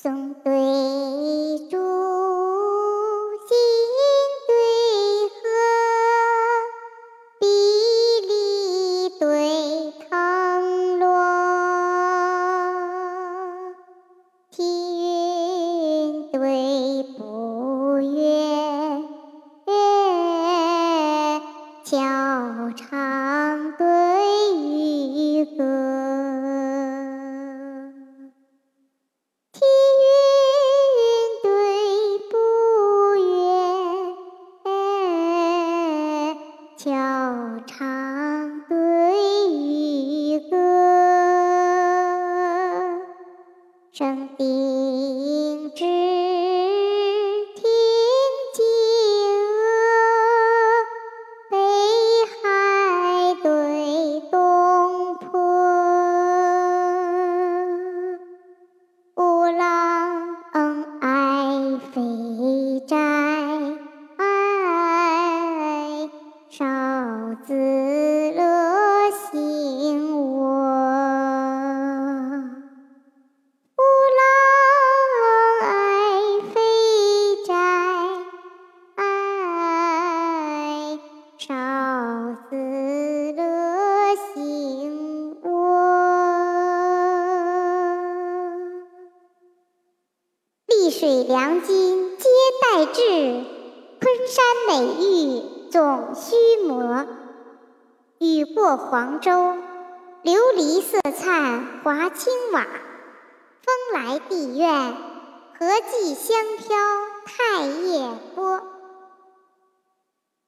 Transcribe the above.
松对竹，新对荷，碧梨对藤萝，梯云对步月，桥长要唱对渔歌，声丁只水良金皆待至，昆山美玉总须磨。雨过黄州，琉璃色灿华清瓦；风来地院，荷寄香飘。